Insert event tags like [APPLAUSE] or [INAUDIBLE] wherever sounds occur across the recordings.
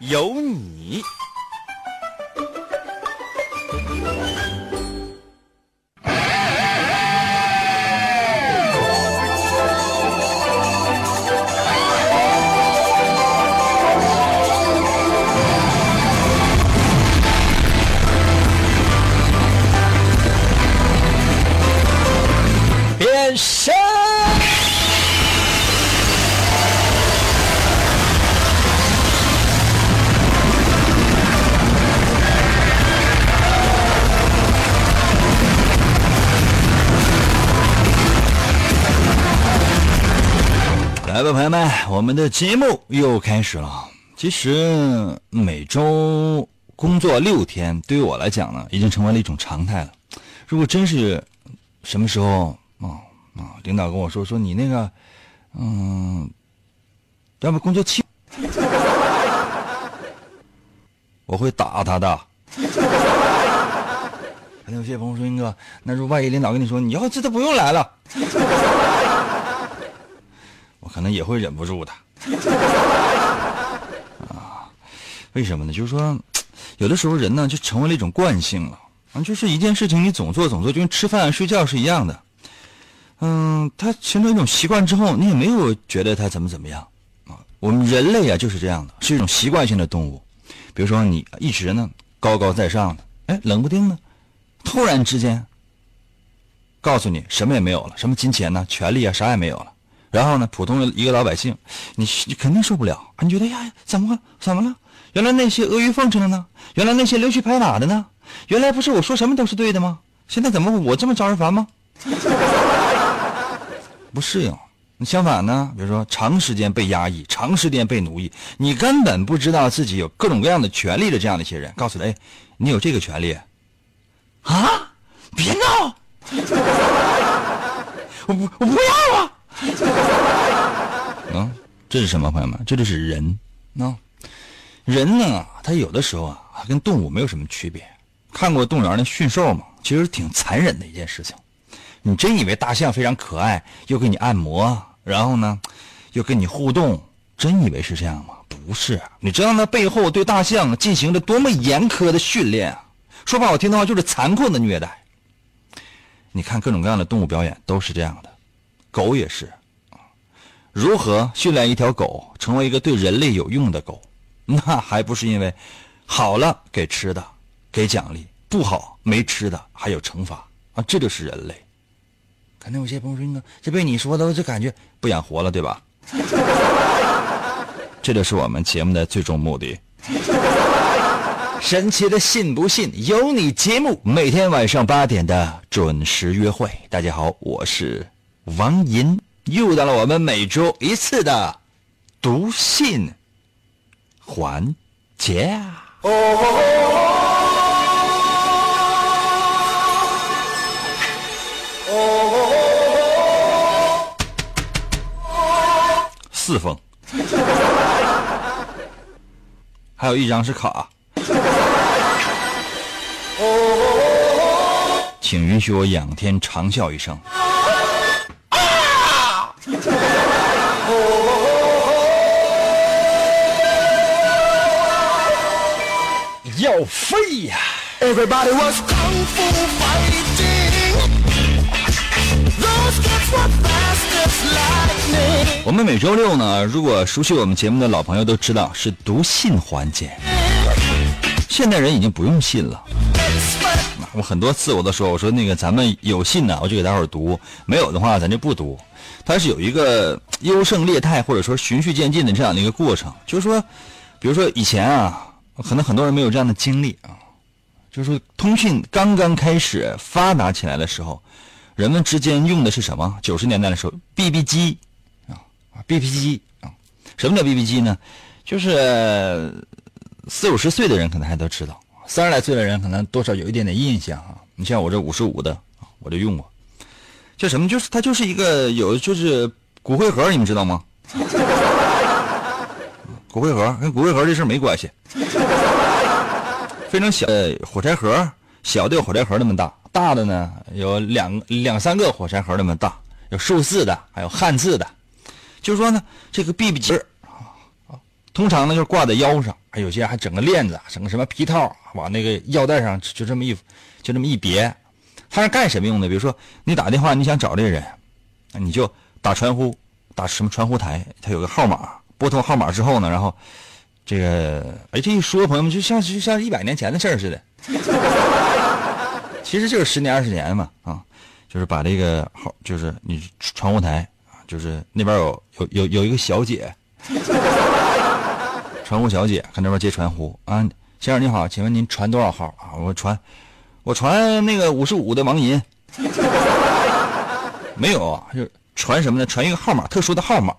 有你。朋友们，我们的节目又开始了。其实每周工作六天，对于我来讲呢，已经成为了一种常态了。如果真是什么时候啊啊，领导跟我说说你那个，嗯，要不工作七，我会打他的。还 [LAUGHS] 有些朋友说，英哥，那如果万一领导跟你说你要这都不用来了，我可能也会忍不住的。[LAUGHS] 啊，为什么呢？就是说，有的时候人呢就成为了一种惯性了。啊，就是一件事情你总做总做，就跟吃饭睡觉是一样的。嗯，它形成一种习惯之后，你也没有觉得它怎么怎么样啊。我们人类啊就是这样的，是一种习惯性的动物。比如说你一直呢高高在上的，哎，冷不丁呢，突然之间告诉你什么也没有了，什么金钱呢、权利啊，啥也没有了。然后呢，普通的一个老百姓，你你肯定受不了，你觉得呀，怎么了？怎么了？原来那些阿谀奉承的呢？原来那些溜须拍马的呢？原来不是我说什么都是对的吗？现在怎么我这么招人烦吗？[LAUGHS] 不适应。相反呢，比如说长时间被压抑，长时间被奴役，你根本不知道自己有各种各样的权利的这样的一些人，告诉他，哎，你有这个权利啊？别闹！[LAUGHS] 我不，我不要啊！啊，[LAUGHS] 这是什么，朋友们？这就是人啊。人呢，他有的时候啊，跟动物没有什么区别。看过动物园的驯兽吗？其实挺残忍的一件事情。你真以为大象非常可爱，又给你按摩，然后呢，又跟你互动，真以为是这样吗？不是。你知道那背后对大象进行了多么严苛的训练啊？说不好听的话，就是残酷的虐待。你看各种各样的动物表演都是这样的，狗也是。如何训练一条狗成为一个对人类有用的狗？那还不是因为好了给吃的。给奖励不好没吃的还有惩罚啊，这就是人类。可能有些朋友说：“这被你说的，我就感觉不想活了，对吧？” [LAUGHS] 这就是我们节目的最终目的。神奇的信不信由你节目，每天晚上八点的准时约会。大家好，我是王银，又到了我们每周一次的读信环节。四封，还有一张是卡，请允许我仰天长啸一声。要飞呀 everybody was kung fu fighting！我们每周六呢，如果熟悉我们节目的老朋友都知道是读信环节。现代人已经不用信了，我很多次我都说，我说那个咱们有信呢，我就给大伙儿读；没有的话，咱就不读。它是有一个优胜劣汰或者说循序渐进的这样的一个过程。就是说，比如说以前啊，可能很多人没有这样的经历啊，就是通讯刚刚开始发达起来的时候。人们之间用的是什么？九十年代的时候，BB 机啊，BB 机啊，什么叫 BB 机呢？就是四五十岁的人可能还都知道，三十来岁的人可能多少有一点点印象啊。你像我这五十五的，我就用过。叫什么？就是它就是一个有就是骨灰盒，你们知道吗？[LAUGHS] 骨灰盒跟骨灰盒这事没关系。非常小的火柴盒，小的有火柴盒那么大，大的呢有两两三个火柴盒那么大，有数字的，还有汉字的。就是说呢，这个 BB 机，通常呢就是挂在腰上，还有些还整个链子，整个什么皮套，往那个腰带上就这么一就这么一别。它是干什么用的？比如说你打电话，你想找这个人，你就打传呼，打什么传呼台，它有个号码，拨通号码之后呢，然后。这个，哎，这一说，朋友们就像就像一百年前的事儿似的，[LAUGHS] 其实就是十年二十年嘛，啊，就是把这个号，就是你传呼台啊，就是那边有有有有一个小姐，传呼小姐，看那边接传呼啊，先生你好，请问您传多少号啊？我传，我传那个五十五的王银，[LAUGHS] 没有啊，就传什么呢？传一个号码，特殊的号码。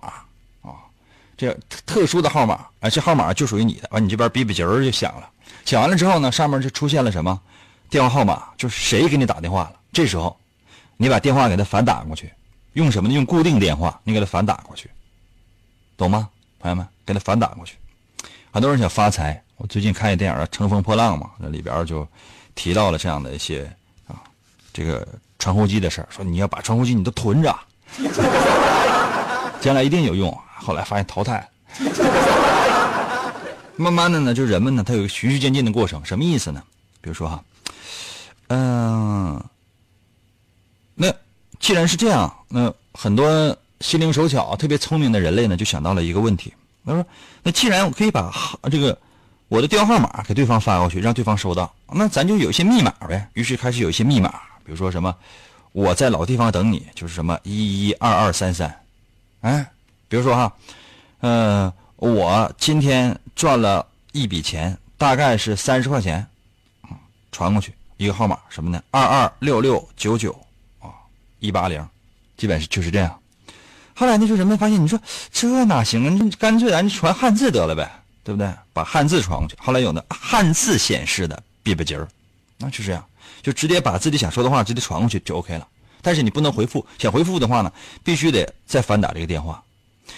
这特殊的号码啊，这号码就属于你的。完，你这边哔哔节儿就响了，响完了之后呢，上面就出现了什么电话号码，就是谁给你打电话了。这时候，你把电话给他反打过去，用什么呢？用固定电话，你给他反打过去，懂吗？朋友们，给他反打过去。很多人想发财，我最近看一电影《乘风破浪》嘛，那里边就提到了这样的一些啊，这个传呼机的事儿，说你要把传呼机你都囤着，[LAUGHS] 将来一定有用。后来发现淘汰，[LAUGHS] 慢慢的呢，就人们呢，他有个循序渐进的过程，什么意思呢？比如说哈，嗯，那既然是这样，那很多心灵手巧、特别聪明的人类呢，就想到了一个问题，他说：那既然我可以把这个我的电话号码给对方发过去，让对方收到，那咱就有一些密码呗。于是开始有一些密码，比如说什么我在老地方等你，就是什么一一二二三三，哎。比如说哈，嗯，我今天赚了一笔钱，大概是三十块钱，传过去一个号码什么呢？二二六六九九啊，一八零，基本是就是这样。后来呢，就人们发现，你说这哪行啊？你干脆咱就传汉字得了呗，对不对？把汉字传过去。后来有的汉字显示的哔哔机儿，那就这样，就直接把自己想说的话直接传过去就 OK 了。但是你不能回复，想回复的话呢，必须得再反打这个电话。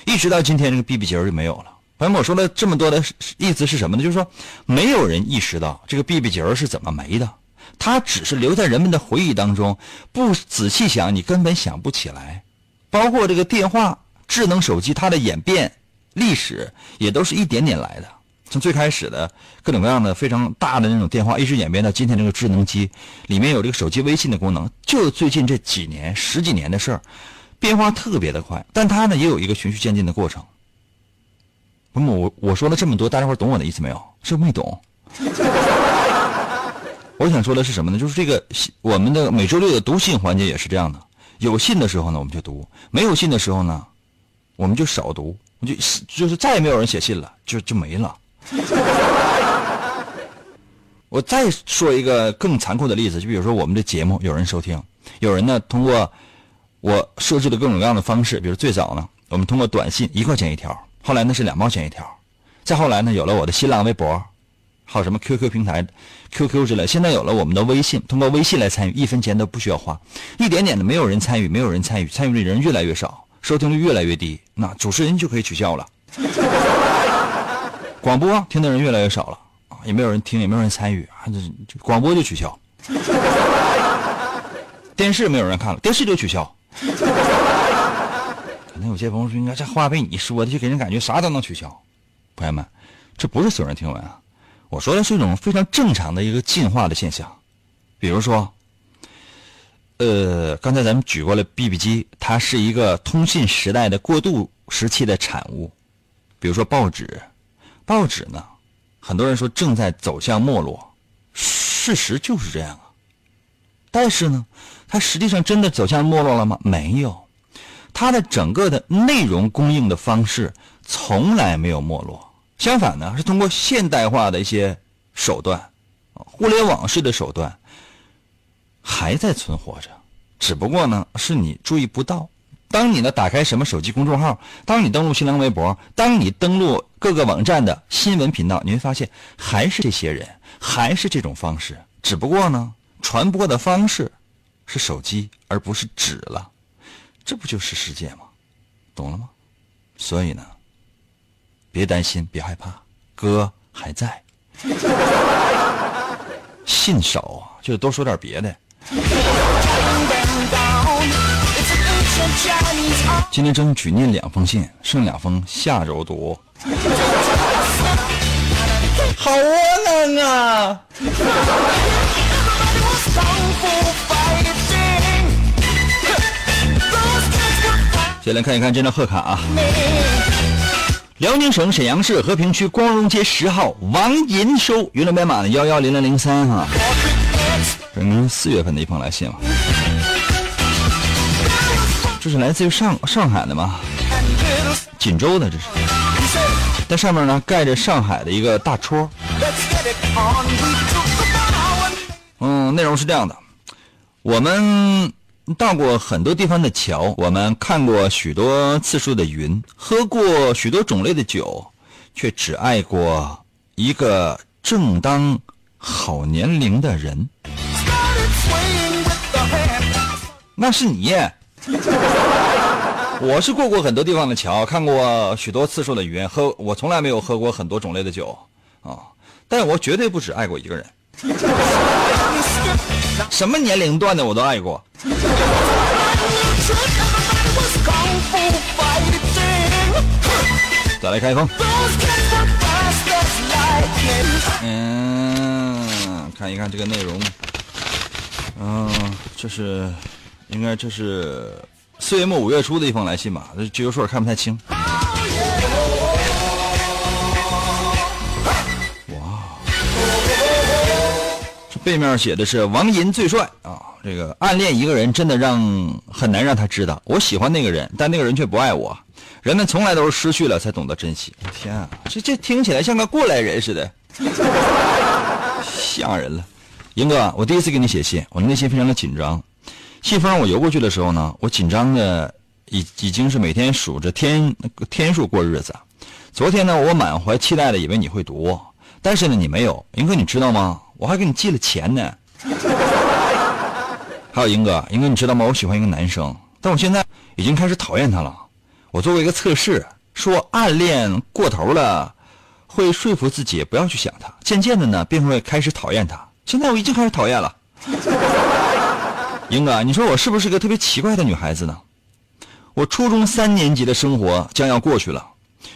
一直到今天，这个 BB 机就没有了。朋友们，我说了这么多的意思是什么呢？就是说，没有人意识到这个 BB 机是怎么没的，它只是留在人们的回忆当中。不仔细想，你根本想不起来。包括这个电话、智能手机，它的演变历史也都是一点点来的。从最开始的各种各样的非常大的那种电话，一直演变到今天这个智能机，里面有这个手机微信的功能，就最近这几年、十几年的事儿。变化特别的快，但它呢也有一个循序渐进的过程。那么我我说了这么多，大家伙懂我的意思没有？是不是没懂？[LAUGHS] 我想说的是什么呢？就是这个我们的每周六的读信环节也是这样的。有信的时候呢，我们就读；没有信的时候呢，我们就少读。就就是再也没有人写信了，就就没了。[LAUGHS] 我再说一个更残酷的例子，就比如说我们的节目有人收听，有人呢通过。我设置的各种各样的方式，比如最早呢，我们通过短信一块钱一条，后来呢是两毛钱一条，再后来呢有了我的新浪微博，还有什么 QQ 平台、QQ 之类，现在有了我们的微信，通过微信来参与，一分钱都不需要花，一点点的没有人参与，没有人参与，参与的人越来越少，收听率越来越低，那主持人就可以取消了。[LAUGHS] 广播听的人越来越少了啊，也没有人听，也没有人参与，广播就取消。电视没有人看了，电视就取消。[LAUGHS] 可能有些朋友说：“应该这话被你说的，就给人感觉啥都能取消。”朋友们，这不是耸人听闻啊！我说的是一种非常正常的一个进化的现象。比如说，呃，刚才咱们举过了 BB 机，它是一个通信时代的过渡时期的产物。比如说报纸，报纸呢，很多人说正在走向没落，事实就是这样啊。但是呢。它实际上真的走向没落了吗？没有，它的整个的内容供应的方式从来没有没落。相反呢，是通过现代化的一些手段，互联网式的手段，还在存活着。只不过呢，是你注意不到。当你呢打开什么手机公众号，当你登录新浪微博，当你登录各个网站的新闻频道，你会发现还是这些人，还是这种方式，只不过呢，传播的方式是手机而不是纸了，这不就是世界吗？懂了吗？所以呢，别担心，别害怕，哥还在。信少就多说点别的。今天争取念两封信，剩两封下周读。好窝囊啊！先来看一看这张贺卡啊。辽宁省沈阳市和平区光荣街十号王银收，云南编码的幺幺零零零三哈。这是四月份的一封来信嘛？这是来自于上上海的吗？锦州的这是，在上面呢盖着上海的一个大戳。嗯，内容是这样的：我们到过很多地方的桥，我们看过许多次数的云，喝过许多种类的酒，却只爱过一个正当好年龄的人。那是你。我是过过很多地方的桥，看过许多次数的云，喝我从来没有喝过很多种类的酒啊，但我绝对不止爱过一个人。什么年龄段的我都爱过。再来开封。嗯，看一看这个内容。嗯，这是。应该这是四月末五月初的一封来信吧？这这有数看不太清。背面写的是王银最帅啊！这个暗恋一个人真的让很难让他知道我喜欢那个人，但那个人却不爱我。人们从来都是失去了才懂得珍惜。天啊，这这听起来像个过来人似的，[LAUGHS] 吓人了。英哥，我第一次给你写信，我内心非常的紧张。信封我邮过去的时候呢，我紧张的已已经是每天数着天天数过日子。昨天呢，我满怀期待的以为你会读，但是呢，你没有。英哥，你知道吗？我还给你寄了钱呢。[LAUGHS] 还有英哥，英哥，你知道吗？我喜欢一个男生，但我现在已经开始讨厌他了。我做过一个测试，说暗恋过头了，会说服自己不要去想他，渐渐的呢，便会开始讨厌他。现在我已经开始讨厌了。[LAUGHS] 英哥，你说我是不是个特别奇怪的女孩子呢？我初中三年级的生活将要过去了，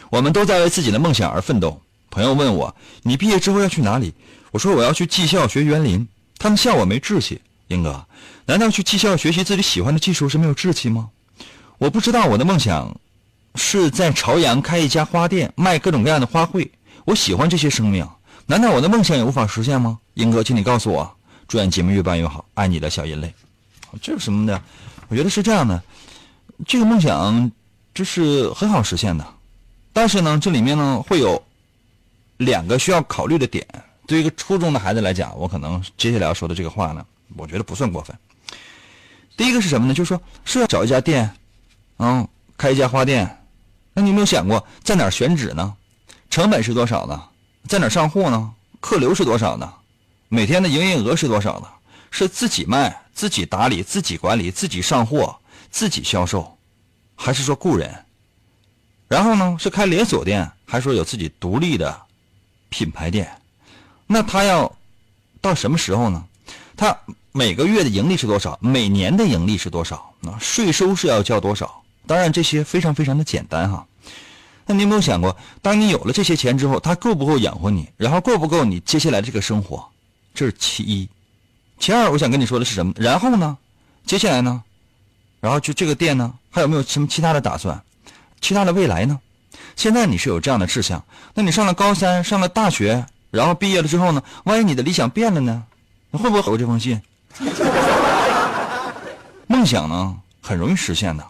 我们都在为自己的梦想而奋斗。朋友问我，你毕业之后要去哪里？我说我要去技校学园林。他们笑我没志气。英哥，难道去技校学习自己喜欢的技术是没有志气吗？我不知道我的梦想是在朝阳开一家花店，卖各种各样的花卉。我喜欢这些生命，难道我的梦想也无法实现吗？英哥，请你告诉我。祝愿节目越办越好，爱你的小银泪。这是什么的？我觉得是这样的，这个梦想这是很好实现的，但是呢，这里面呢会有两个需要考虑的点。对于一个初中的孩子来讲，我可能接下来要说的这个话呢，我觉得不算过分。第一个是什么呢？就是说是要找一家店，嗯，开一家花店。那你有没有想过在哪儿选址呢？成本是多少呢？在哪儿上货呢？客流是多少呢？每天的营业额是多少呢？是自己卖、自己打理、自己管理、自己上货、自己销售，还是说雇人？然后呢，是开连锁店，还是说有自己独立的品牌店？那他要到什么时候呢？他每个月的盈利是多少？每年的盈利是多少？那税收是要交多少？当然，这些非常非常的简单哈。那你有没有想过，当你有了这些钱之后，他够不够养活你？然后够不够你接下来这个生活？这是其一。其二，我想跟你说的是什么？然后呢？接下来呢？然后就这个店呢？还有没有什么其他的打算？其他的未来呢？现在你是有这样的志向，那你上了高三，上了大学，然后毕业了之后呢？万一你的理想变了呢？你会不会回这封信？[LAUGHS] 梦想呢，很容易实现的。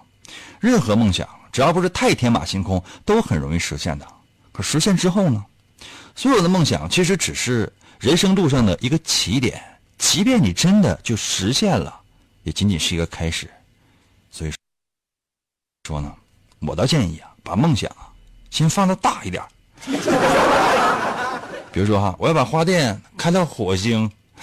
任何梦想，只要不是太天马行空，都很容易实现的。可实现之后呢？所有的梦想其实只是人生路上的一个起点。即便你真的就实现了，也仅仅是一个开始。所以说呢，我倒建议啊，把梦想啊先放的大一点，比如说哈，我要把花店开到火星，[LAUGHS]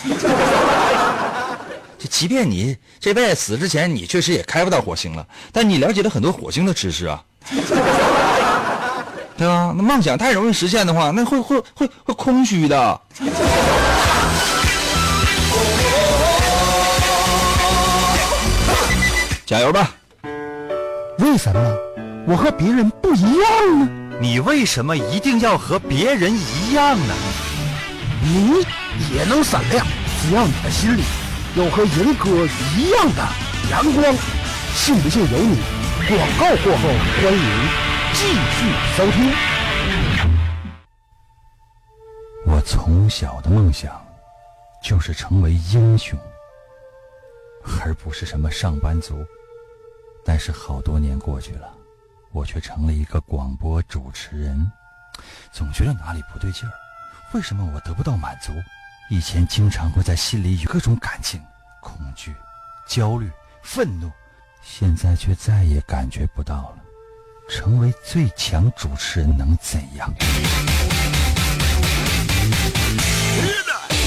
就即便你这辈子死之前，你确实也开不到火星了，但你了解了很多火星的知识啊，[LAUGHS] 对吧？那梦想太容易实现的话，那会会会会空虚的。[LAUGHS] 加油吧！为什么我和别人不一样呢？你为什么一定要和别人一样呢？你也能闪亮，只要你的心里有和银哥一样的阳光。信不信由你。广告过后，欢迎继续收听。我从小的梦想就是成为英雄，而不是什么上班族。但是好多年过去了，我却成了一个广播主持人，总觉得哪里不对劲儿。为什么我得不到满足？以前经常会在心里有各种感情，恐惧、焦虑、愤怒，现在却再也感觉不到了。成为最强主持人能怎样？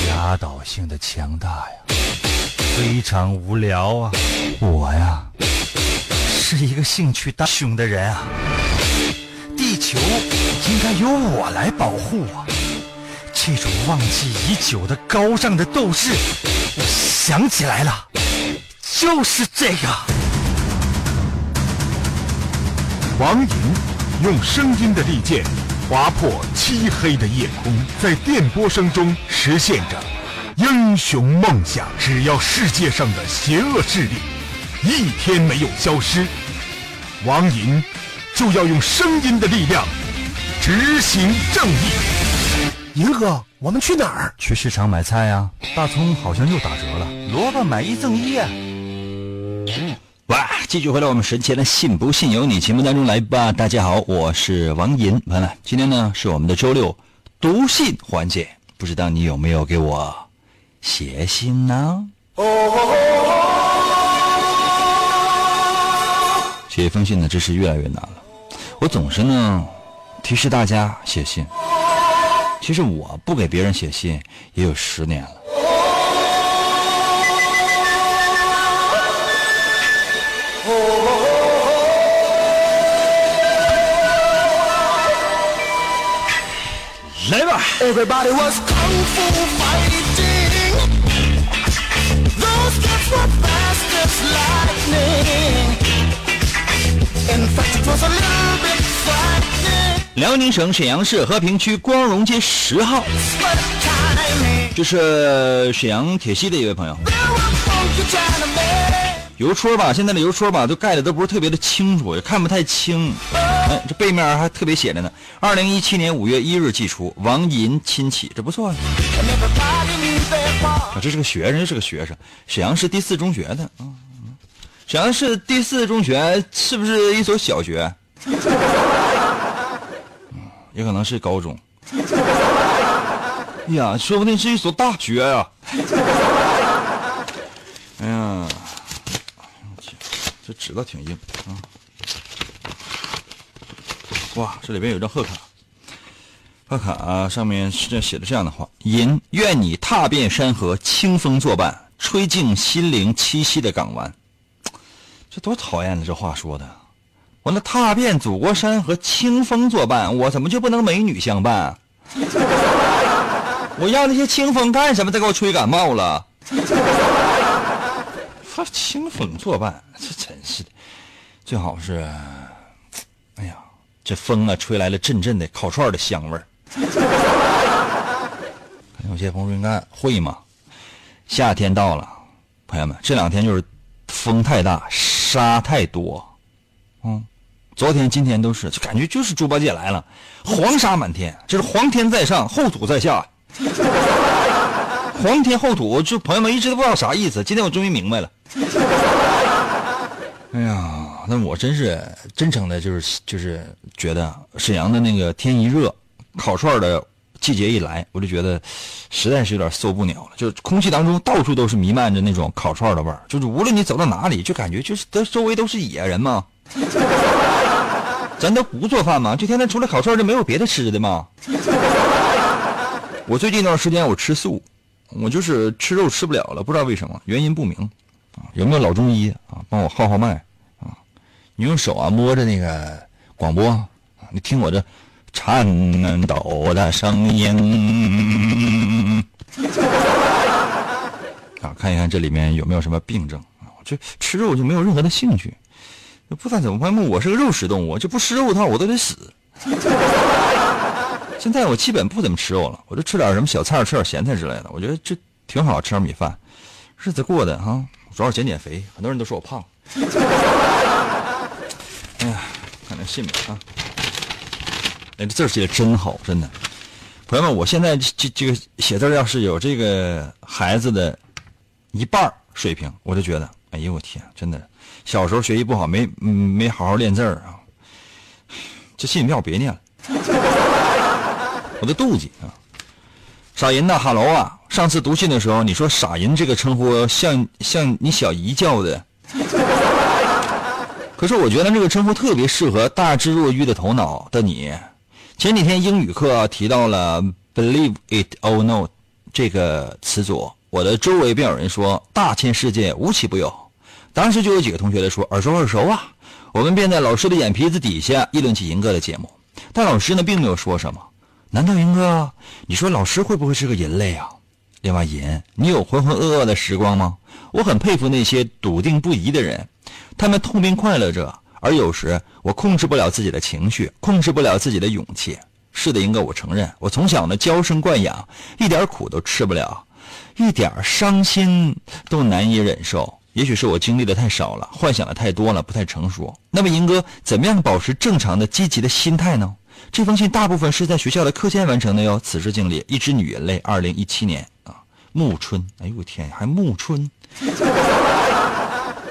压倒性的强大呀，非常无聊啊！我呀。是一个兴趣大凶的人啊！地球应该由我来保护啊！这种忘记已久的高尚的斗士，我想起来了，就是这个。王莹用声音的利剑划破漆黑的夜空，在电波声中实现着英雄梦想。只要世界上的邪恶势力。一天没有消失，王银就要用声音的力量执行正义。银哥，我们去哪儿？去市场买菜呀！大葱好像又打折了，萝卜买一赠一啊！哇，继续回来我们神奇的“信不信由你”节目当中来吧。大家好，我是王银。完了，今天呢是我们的周六读信环节，不知道你有没有给我写信呢？写一封信呢，这是越来越难了。我总是呢提示大家写信，其实我不给别人写信也有十年了。来吧。辽宁省沈阳市和平区光荣街十号，这是沈阳铁西的一位朋友。邮戳吧，现在的邮戳吧都盖的都不是特别的清楚，也看不太清。哎，这背面还特别写着呢。二零一七年五月一日寄出，王银亲启，这不错啊。啊，这是个学生，这是个学生，沈阳市第四中学的啊。沈阳市第四中学是不是一所小学？也可能是高中。呀，说不定是一所大学呀！哎呀，这纸倒挺硬啊！哇，这里边有张贺卡，贺卡上面是这写的这样的话：银愿你踏遍山河，清风作伴，吹进心灵栖息的港湾。这多讨厌的这话说的！我那踏遍祖国山河，清风作伴，我怎么就不能美女相伴？[LAUGHS] 我要那些清风干什么？再给我吹感冒了？[LAUGHS] 发清风作伴，这真是的，最好是，哎呀，这风啊，吹来了阵阵的烤串的香味儿。[LAUGHS] 有些朋友应该会吗？夏天到了，朋友们，这两天就是风太大。沙太多，嗯，昨天、今天都是，就感觉就是猪八戒来了，黄沙满天，就是黄天在上，厚土在下，黄天厚土，就朋友们一直都不知道啥意思，今天我终于明白了。哎呀，那我真是真诚的，就是就是觉得沈阳的那个天一热，烤串的。季节一来，我就觉得实在是有点受不了了。就是空气当中到处都是弥漫着那种烤串的味儿，就是无论你走到哪里，就感觉就是都周围都是野人嘛。[LAUGHS] 咱都不做饭吗？就天天除了烤串就没有别的吃的吗？我最近一段时间我吃素，我就是吃肉吃不了了，不知道为什么，原因不明。啊，有没有老中医啊？帮我号号脉啊？你用手啊摸着那个广播啊，你听我这颤抖的声音啊，看一看这里面有没有什么病症啊？我这吃肉就没有任何的兴趣。不管怎么办，我是个肉食动物，就不吃肉的话，我都得死。现在我基本不怎么吃肉了，我就吃点什么小菜，吃点咸菜之类的。我觉得这挺好，吃点米饭，日子过的哈，主要是减减肥。很多人都说我胖。哎呀，看那信吧啊！哎，这字写的真好，真的。朋友们，我现在这这个写字要是有这个孩子的一半水平，我就觉得，哎呦我天，真的。小时候学习不好，没没好好练字儿啊！这信让我别念了，我都妒忌啊！傻银呐，哈喽啊！上次读信的时候，你说傻银这个称呼像像你小姨叫的，[LAUGHS] 可是我觉得这个称呼特别适合大智若愚的头脑的你。前几天英语课提到了 “believe it or not” 这个词组，我的周围便有人说：“大千世界无奇不有。”当时就有几个同学来说耳熟耳熟啊，我们便在老师的眼皮子底下议论起银哥的节目，但老师呢并没有说什么。难道银哥，你说老师会不会是个人类啊？另外，银，你有浑浑噩噩的时光吗？我很佩服那些笃定不移的人，他们痛并快乐着，而有时我控制不了自己的情绪，控制不了自己的勇气。是的，英哥，我承认，我从小呢娇生惯养，一点苦都吃不了，一点伤心都难以忍受。也许是我经历的太少了，幻想的太多了，不太成熟。那么，英哥怎么样保持正常的、积极的心态呢？这封信大部分是在学校的课间完成的哟。此时经历一只女人类，二零一七年啊，暮春。哎呦我天，还暮春？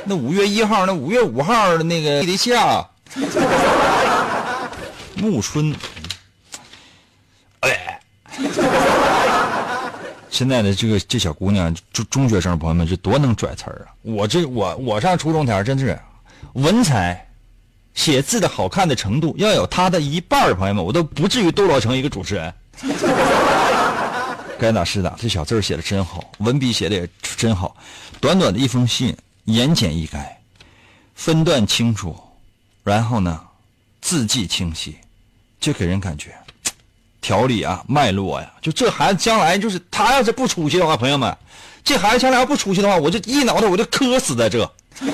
那五月一号，那五月五号的那个地下，[LAUGHS] 暮春。哎。现在的这个这小姑娘，中中学生朋友们，这多能拽词儿啊！我这我我上初中前真是文采、写字的好看的程度，要有他的一半朋友们，我都不至于堕落成一个主持人。[LAUGHS] 该打是打，这小字写的真好，文笔写的也真好。短短的一封信，言简意赅，分段清楚，然后呢，字迹清晰，就给人感觉。条理啊，脉络呀，就这孩子将来就是他要是不出息的话，朋友们，这孩子将来要不出息的话，我就一脑袋我就磕死在这。[LAUGHS]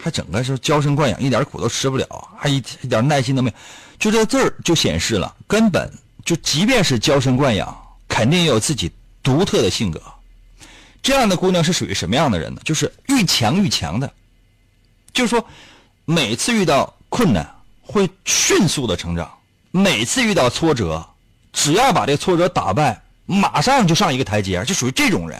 还整个是娇生惯养，一点苦都吃不了，还一一点耐心都没有，就这字儿就显示了，根本就即便是娇生惯养，肯定也有自己独特的性格。这样的姑娘是属于什么样的人呢？就是愈强愈强的，就是说每次遇到困难会迅速的成长。每次遇到挫折，只要把这挫折打败，马上就上一个台阶，就属于这种人。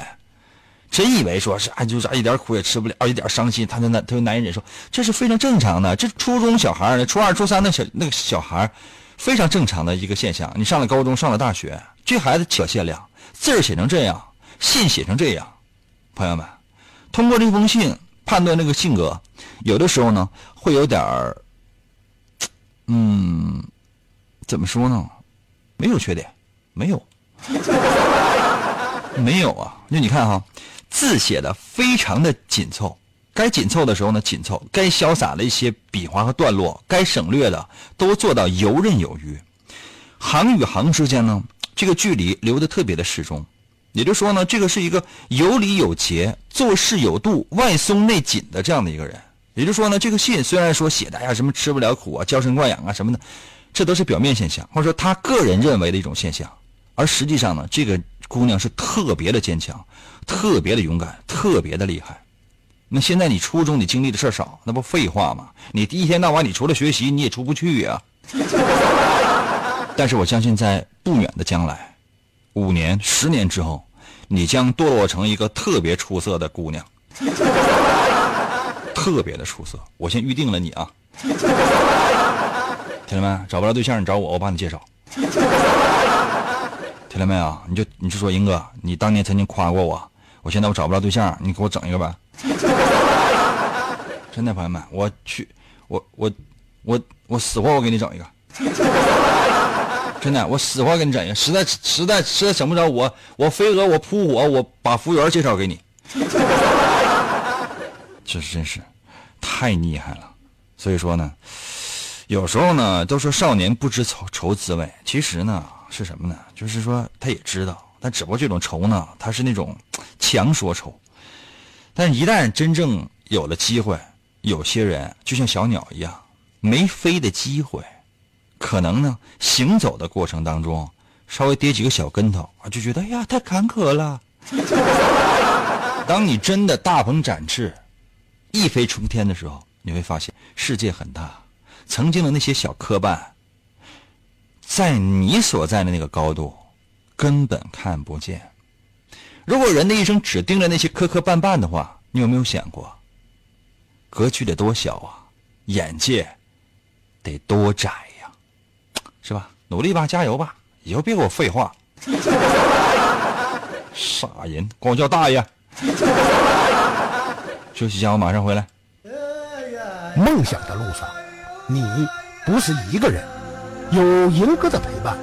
真以为说是啊，就是一点苦也吃不了，一点伤心他就难，他就难以忍受，这是非常正常的。这初中小孩初二、初三的小那个小孩非常正常的一个现象。你上了高中，上了大学，这孩子可限量，字写成这样，信写成这样，朋友们，通过这封信判断这个性格，有的时候呢会有点儿，嗯。怎么说呢？没有缺点，没有，没有啊！就你看哈，字写的非常的紧凑，该紧凑的时候呢紧凑，该潇洒的一些笔画和段落，该省略的都做到游刃有余。行与行之间呢，这个距离留的特别的适中，也就说呢，这个是一个有理有节、做事有度、外松内紧的这样的一个人。也就说呢，这个信虽然说写的呀什么吃不了苦啊、娇生惯养啊什么的。这都是表面现象，或者说他个人认为的一种现象，而实际上呢，这个姑娘是特别的坚强，特别的勇敢，特别的厉害。那现在你初中你经历的事少，那不废话吗？你一天到晚你除了学习你也出不去呀。[LAUGHS] 但是我相信在不远的将来，五年、十年之后，你将堕落成一个特别出色的姑娘，[LAUGHS] 特别的出色。我先预定了你啊。听到没？找不着对象，你找我，我帮你介绍。听到没有？你就你就说，英哥，你当年曾经夸过我，我现在我找不着对象，你给我整一个呗。[LAUGHS] 真的，朋友们，我去，我我我我死活我给你整一个，真的，我死活给你整一个。实在实在实在整不着，我我飞蛾我扑火，我把服务员介绍给你。[LAUGHS] 这是真是太厉害了。所以说呢，有时候呢，都说少年不知愁愁滋味，其实呢是什么呢？就是说他也知道，但只不过这种愁呢，他是那种强说愁。但一旦真正有了机会，有些人就像小鸟一样，没飞的机会，可能呢，行走的过程当中稍微跌几个小跟头啊，就觉得哎呀太坎坷了。[LAUGHS] 当你真的大鹏展翅，一飞冲天的时候，你会发现世界很大，曾经的那些小磕绊，在你所在的那个高度根本看不见。如果人的一生只盯着那些磕磕绊绊的话，你有没有想过，格局得多小啊，眼界得多窄，是吧？努力吧，加油吧，以后别给我废话。傻人，管我叫大爷。休息一下，我马上回来。梦想的路上，你不是一个人，有银哥的陪伴，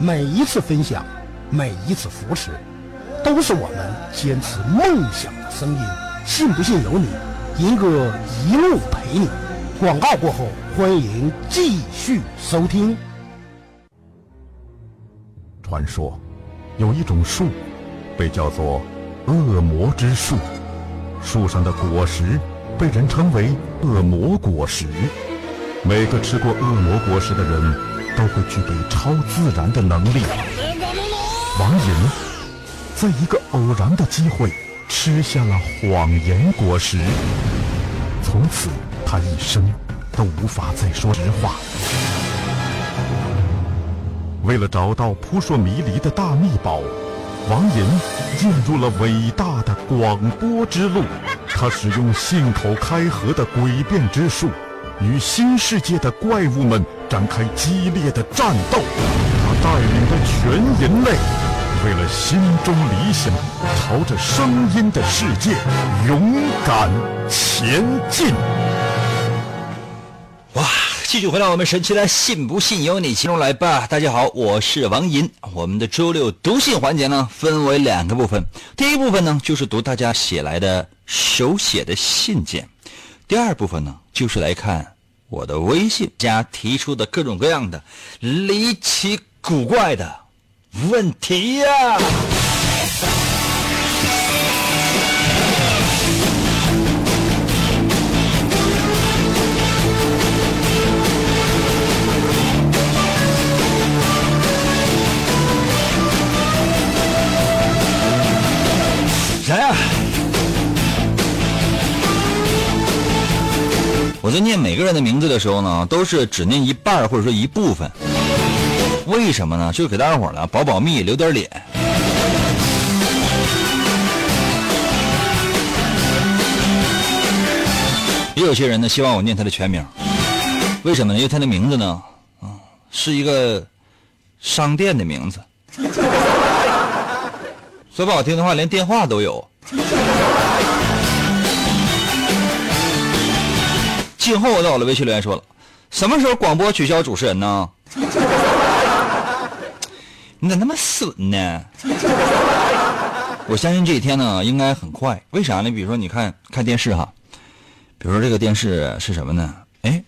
每一次分享，每一次扶持。都是我们坚持梦想的声音，信不信由你。银哥一路陪你。广告过后，欢迎继续收听。传说，有一种树，被叫做恶魔之树，树上的果实被人称为恶魔果实。每个吃过恶魔果实的人，都会具备超自然的能力。王银。在一个偶然的机会，吃下了谎言果实。从此，他一生都无法再说实话。为了找到扑朔迷离的大秘宝，王银进入了伟大的广播之路。他使用信口开河的诡辩之术，与新世界的怪物们展开激烈的战斗。他带领着全人类。为了心中理想，朝着声音的世界勇敢前进。继续回到我们神奇的“信不信由你”其中来吧。大家好，我是王银。我们的周六读信环节呢，分为两个部分。第一部分呢，就是读大家写来的手写的信件；第二部分呢，就是来看我的微信加提出的各种各样的离奇古怪的。问题呀！我在念每个人的名字的时候呢，都是只念一半或者说一部分。为什么呢？就是给大家伙呢保保密，留点脸。也有些人呢希望我念他的全名，为什么呢？因为他的名字呢，啊，是一个商店的名字。[LAUGHS] 说不好听的话，连电话都有。今后我在我的微信留言说了，什么时候广播取消主持人呢？[LAUGHS] 你咋那么损呢？[LAUGHS] 我相信这一天呢，应该很快。为啥呢？比如说，你看看电视哈，比如说这个电视是什么呢？哎，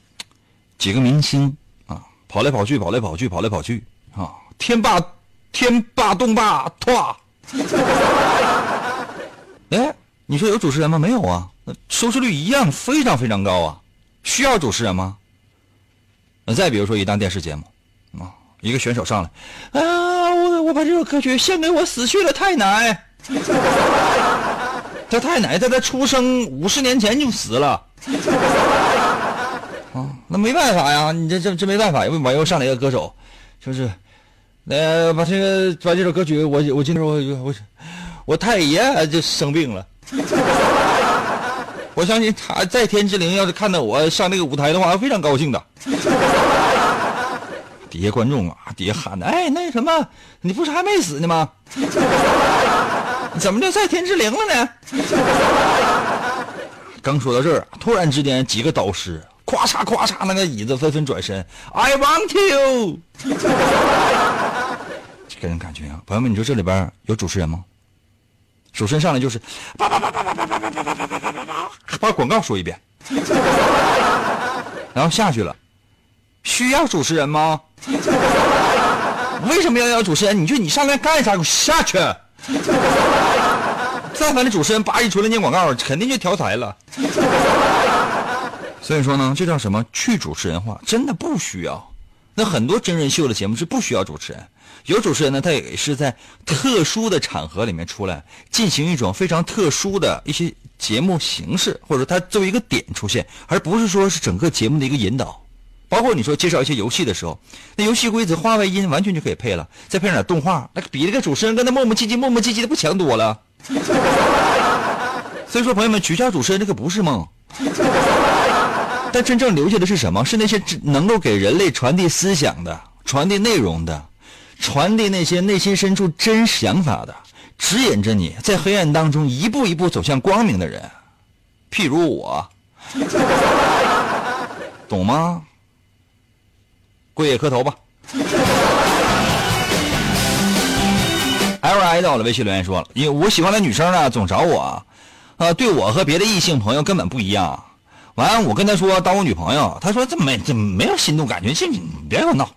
几个明星啊，跑来跑去，跑来跑去，跑来跑去啊，天霸天霸动霸唰！[LAUGHS] 哎，你说有主持人吗？没有啊，收视率一样非常非常高啊。需要主持人吗？那再比如说一档电视节目啊，一个选手上来啊。我我把这首歌曲献给我死去的太奶。[LAUGHS] 他太奶在他出生五十年前就死了。啊，那没办法呀，你这这这没办法。又完又上来一个歌手，就是，呃，把这个把这首歌曲，我我今天我我我太爷就生病了。我相信他在天之灵要是看到我上那个舞台的话，非常高兴的。[LAUGHS] 底下观众啊，底下喊的，哎，那什么，你不是还没死呢吗？[LAUGHS] 怎么就在天之灵了呢？[LAUGHS] 刚说到这儿，突然之间几个导师咵嚓咵嚓，那个椅子纷纷转身，I want you，给人感觉啊，朋友们，你说这里边有主持人吗？主持人上来就是叭叭叭叭叭叭叭叭叭叭叭叭叭，把广告说一遍，然后下去了，需要主持人吗？为什么要要主持人？你就你上来干啥？给我下去！再烦的主持人叭一出来念广告，肯定就调台了。所以说呢，这叫什么？去主持人化，真的不需要。那很多真人秀的节目是不需要主持人，有主持人呢，他也是在特殊的场合里面出来，进行一种非常特殊的一些节目形式，或者他作为一个点出现，而不是说是整个节目的一个引导。包括你说介绍一些游戏的时候，那游戏规则、话外音完全就可以配了，再配上点动画，那比那个主持人跟他磨磨唧唧、磨磨唧唧的不强多了。所以说，朋友们，取消主持人这个不是梦，但真正留下的是什么？是那些能够给人类传递思想的、传递内容的、传递那些内心深处真想法的、指引着你在黑暗当中一步一步走向光明的人，譬如我，[LAUGHS] 懂吗？跪下磕头吧。L I 到了微信留言说了，因为我喜欢的女生呢总找我，啊，对我和别的异性朋友根本不一样。完，我跟她说当我女朋友，她说这没这没有心动感觉，这你别跟我闹。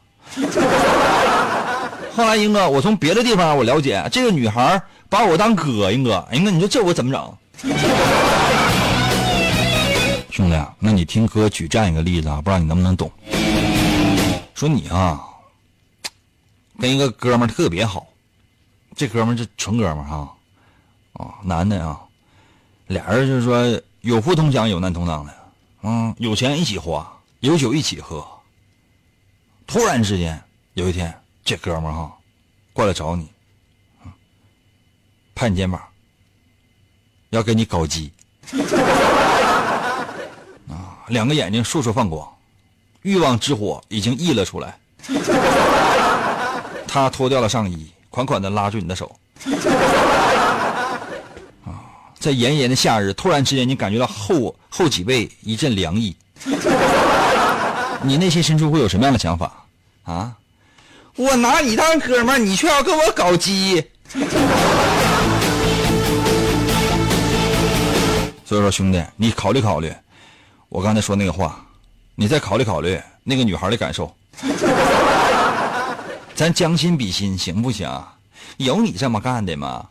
后来英哥，我从别的地方我了解，这个女孩把我当哥，英哥，英哥你说这我怎么整？[LAUGHS] 兄弟，那你听哥举这样一个例子啊，不知道你能不能懂？说你啊，跟一个哥们特别好，这哥们是纯哥们哈，啊，男的啊，俩人就是说有福同享，有难同当的，嗯，有钱一起花，有酒一起喝。突然之间有一天，这哥们儿哈过来找你，拍你肩膀，要给你搞基，[LAUGHS] 啊，两个眼睛烁烁放光。欲望之火已经溢了出来，[LAUGHS] 他脱掉了上衣，款款的拉住你的手。[LAUGHS] 啊，在炎炎的夏日，突然之间你感觉到后后脊背一阵凉意，你内心深处会有什么样的想法？啊，我拿你当哥们儿，你却要跟我搞基。[LAUGHS] 所以说，兄弟，你考虑考虑，我刚才说那个话。你再考虑考虑那个女孩的感受，[LAUGHS] 咱将心比心行不行？有你这么干的吗？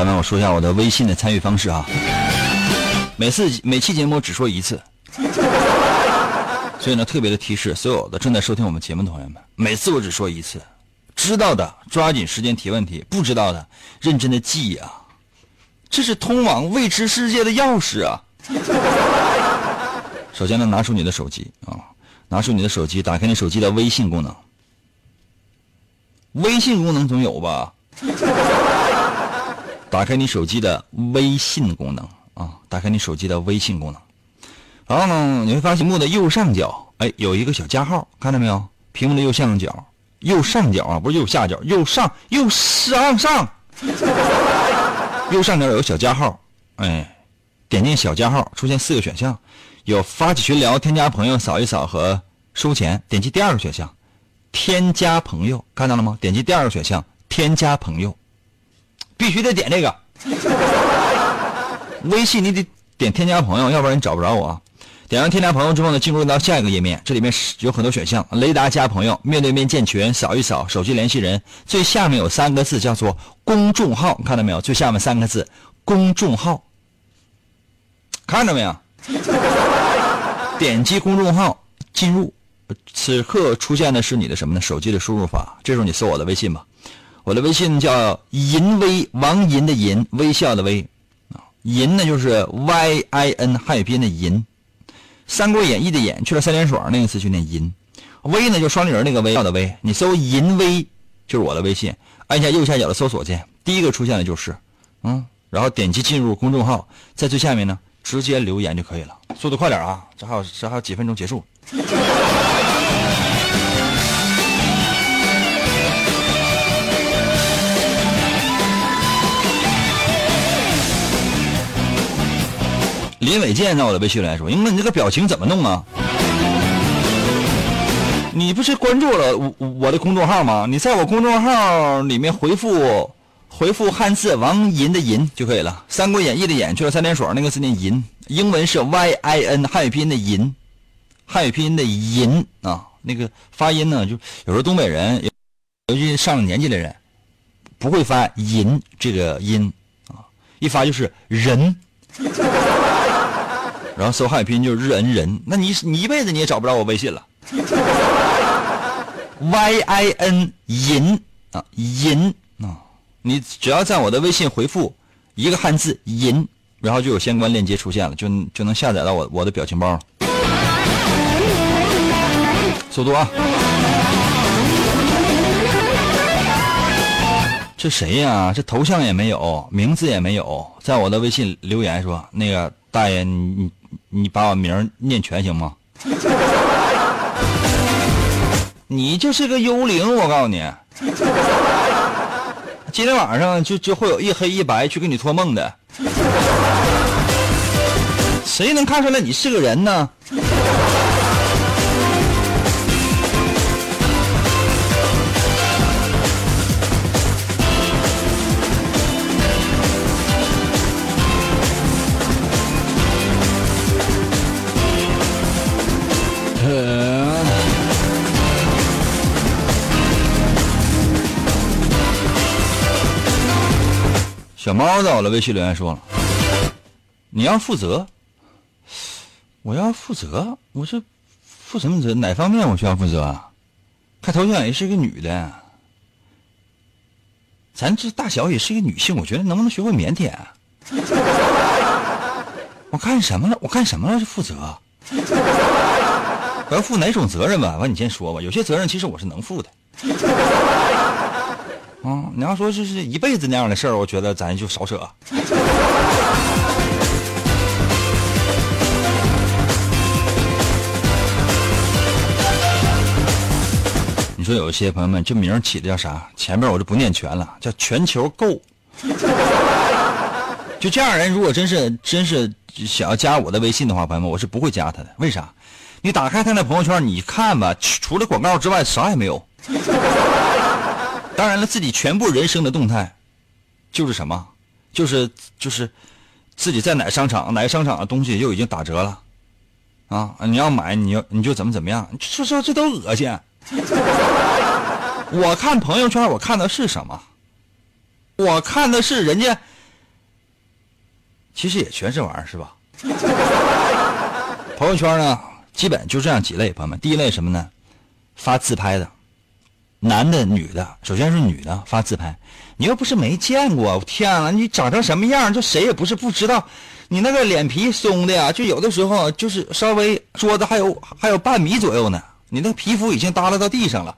朋友们，我说一下我的微信的参与方式啊。每次每期节目只说一次，所以呢，特别的提示所有的正在收听我们节目的朋友们，每次我只说一次。知道的抓紧时间提问题，不知道的认真的记啊。这是通往未知世界的钥匙啊。首先呢，拿出你的手机啊，拿出你的手机，打开你手机的微信功能。微信功能总有吧？打开你手机的微信功能啊！打开你手机的微信功能，然后呢，你会发现屏幕的右上角，哎，有一个小加号，看到没有？屏幕的右上角，右上角啊，不是右下角，右上右上上，右上 [LAUGHS] 角有个小加号，哎，点进小加号，出现四个选项，有发起群聊、添加朋友、扫一扫和收钱。点击第二个选项，添加朋友，看到了吗？点击第二个选项，添加朋友。必须得点这个，[LAUGHS] 微信你得点添加朋友，要不然你找不着我。点完添加朋友之后呢，进入到下一个页面，这里面有很多选项：雷达加朋友、面对面建群、扫一扫、手机联系人。最下面有三个字叫做公众号，看到没有？最下面三个字公众号，看到没有？[LAUGHS] 点击公众号进入，此刻出现的是你的什么呢？手机的输入法，这时候你搜我的微信吧。我的微信叫银微，王银的银，微笑的微，啊，银呢就是 Y I N 汉语拼音的银，《三国演义》的演去了三点水那个词就念银，微呢就双立人那个微笑的微，你搜银微就是我的微信，按下右下角的搜索键，第一个出现的就是，嗯，然后点击进入公众号，在最下面呢直接留言就可以了。速度快点啊！这还有这还有几分钟结束。林伟健在我的微信来说：“英哥，你这个表情怎么弄啊？你不是关注了我我的公众号吗？你在我公众号里面回复回复汉字王银的银就可以了，《三国演义》的演去了三点水，那个字念银，英文是 Y I N，汉语拼音的银，汉语拼音的银啊，那个发音呢，就有时候东北人，尤其上了年纪的人，不会发银这个音啊，一发就是人。”然后搜汉语拼音就是日恩人，那你你一辈子你也找不着我微信了。Y I N 银啊银啊，你只要在我的微信回复一个汉字银，然后就有相关链接出现了，就就能下载到我我的表情包。速度啊！这谁呀？这头像也没有，名字也没有，在我的微信留言说那个大爷你你。你把我名念全行吗？你就是个幽灵，我告诉你，今天晚上就就会有一黑一白去给你托梦的，谁能看出来你是个人呢？小猫在我的微信留言说了：“你要负责，我要负责，我这负什么责？哪方面我需要负责啊？看头像也是个女的，咱这大小也是一个女性，我觉得能不能学会腼腆？[LAUGHS] 我干什么了？我干什么了？是负责？我要负哪种责任吧？完，你先说吧。有些责任其实我是能负的。”啊，你要说就是一辈子那样的事儿，我觉得咱就少扯。[LAUGHS] 你说有一些朋友们，这名起的叫啥？前面我就不念全了，叫全球购。[LAUGHS] 就这样人，如果真是真是想要加我的微信的话，朋友们，我是不会加他的。为啥？你打开他那朋友圈，你看吧，除了广告之外，啥也没有。当然了，自己全部人生的动态，就是什么，就是就是，自己在哪商场哪个商场的东西就已经打折了，啊，你要买你要你就怎么怎么样，说说这都恶心。[LAUGHS] 我看朋友圈，我看的是什么？我看的是人家，其实也全是玩意儿，是吧？[LAUGHS] 朋友圈呢，基本就这样几类，朋友们。第一类什么呢？发自拍的。男的、女的，首先是女的发自拍，你又不是没见过，天啊，你长成什么样，这谁也不是不知道。你那个脸皮松的呀，就有的时候就是稍微桌子还有还有半米左右呢，你那个皮肤已经耷拉到地上了。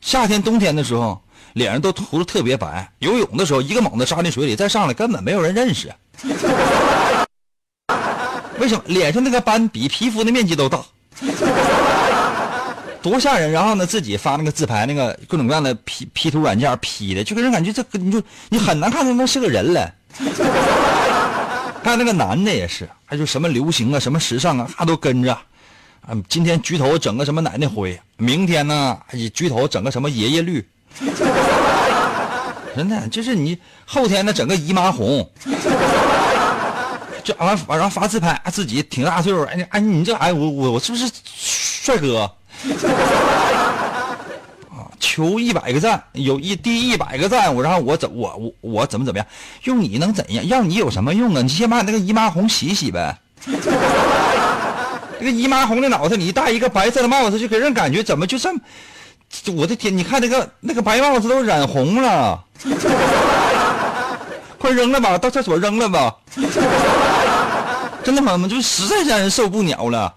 夏天、冬天的时候，脸上都涂的特别白，游泳的时候一个猛子扎进水里，再上来根本没有人认识。为什么？脸上那个斑比皮肤的面积都大。多吓人！然后呢，自己发那个自拍，那个各种各样的 P P 图软件 P 的，就给人感觉这你就你很难看出那是个人来。还有那个男的也是，还就什么流行啊，什么时尚啊，他都跟着。啊，今天局头整个什么奶奶灰，明天呢，局头整个什么爷爷绿。[LAUGHS] 真的，就是你后天呢，整个姨妈红。就完完然后发自拍，自己挺大岁数，哎哎，你这哎我我我是不是帅哥？[LAUGHS] 啊！求一百个赞，有一第一百个赞，我然后我怎我我我怎么怎么样？用你能怎样？要你有什么用啊？你先把你那个姨妈红洗洗呗。[LAUGHS] 这个姨妈红的脑袋，你戴一个白色的帽子，就给人感觉怎么就这么？我的天！你看那个那个白帽子都染红了，[LAUGHS] 快扔了吧！到厕所扔了吧！真的吗，就实在让人受不了了。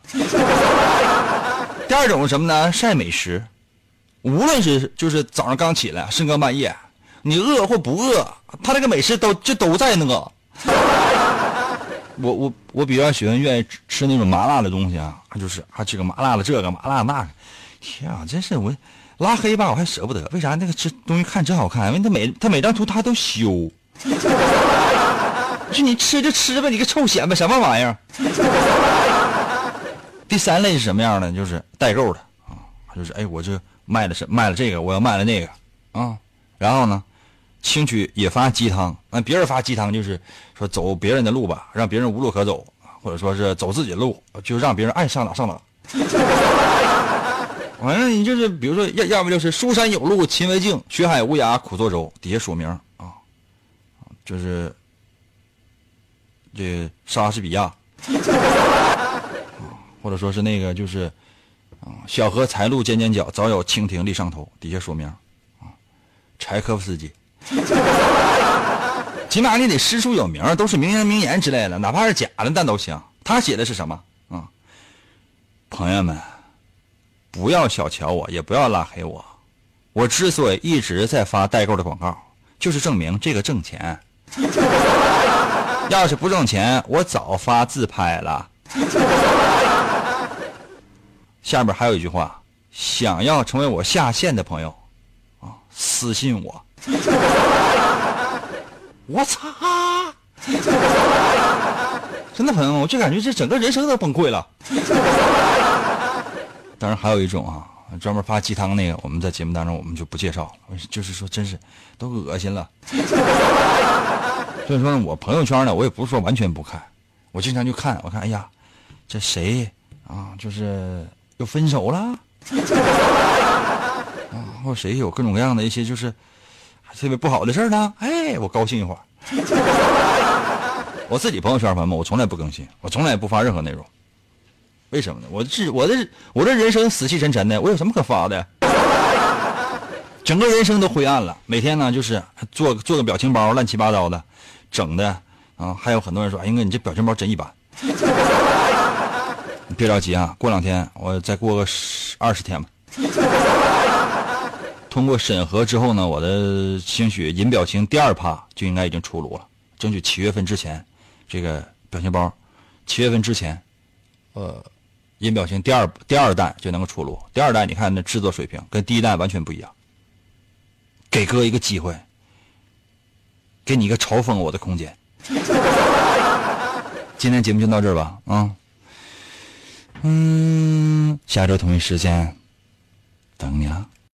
第二种是什么呢？晒美食，无论是就是早上刚起来，深更半夜，你饿或不饿，他那个美食都就都在那个。[LAUGHS] 我我我比较喜欢愿意吃吃那种麻辣的东西啊，就是啊这个麻辣的这个麻辣那个，天啊，真是我拉黑吧我还舍不得，为啥那个吃东西看真好看？因为他每他每张图他都修。[LAUGHS] 就你吃就吃吧，你个臭显摆什么玩意儿？第三类是什么样的？就是代购的啊，就是哎我这卖了是卖了这个，我要卖了那个啊，然后呢？兴许也发鸡汤，那别人发鸡汤就是说走别人的路吧，让别人无路可走，或者说是走自己的路，就让别人爱上哪上哪。[LAUGHS] 反正你就是，比如说要要不就是书山有路勤为径，学海无涯苦作舟，底下署名啊，就是这莎士比亚，或者说是那个就是啊小荷才露尖尖角，早有蜻蜓立上头，底下署名啊柴可夫斯基。[LAUGHS] 起码你得诗书有名，都是名人名言之类的，哪怕是假的，但都行。他写的是什么啊？朋友们，不要小瞧我，也不要拉黑我。我之所以一直在发代购的广告，就是证明这个挣钱。[LAUGHS] 要是不挣钱，我早发自拍了。下面还有一句话：想要成为我下线的朋友，啊，私信我。[LAUGHS] 我操！真的朋友，我就感觉这整个人生都崩溃了。[LAUGHS] 当然还有一种啊，专门发鸡汤那个，我们在节目当中我们就不介绍了。就是说，真是都恶心了。[LAUGHS] 所以说呢，我朋友圈呢，我也不是说完全不看，我经常就看。我看，哎呀，这谁啊？就是又分手了 [LAUGHS] 啊，或谁有各种各样的一些就是。特别不好的事呢，哎，我高兴一会儿。[LAUGHS] 我自己朋友圈朋友们，我从来不更新，我从来不发任何内容。为什么呢？我这我的我这人生死气沉沉的，我有什么可发的？整个人生都灰暗了。每天呢，就是做做个表情包，乱七八糟的，整的啊。还有很多人说：“哎，哥，你这表情包真一般。”你别着急啊，过两天我再过个十二十天吧。[LAUGHS] 通过审核之后呢，我的兴许银表情第二趴就应该已经出炉了，争取七月份之前，这个表情包，七月份之前，呃，银表情第二第二代就能够出炉。第二代你看那制作水平跟第一代完全不一样。给哥一个机会，给你一个嘲讽我的空间。[LAUGHS] 今天节目就到这儿吧，啊，嗯，下周同一时间等你啊。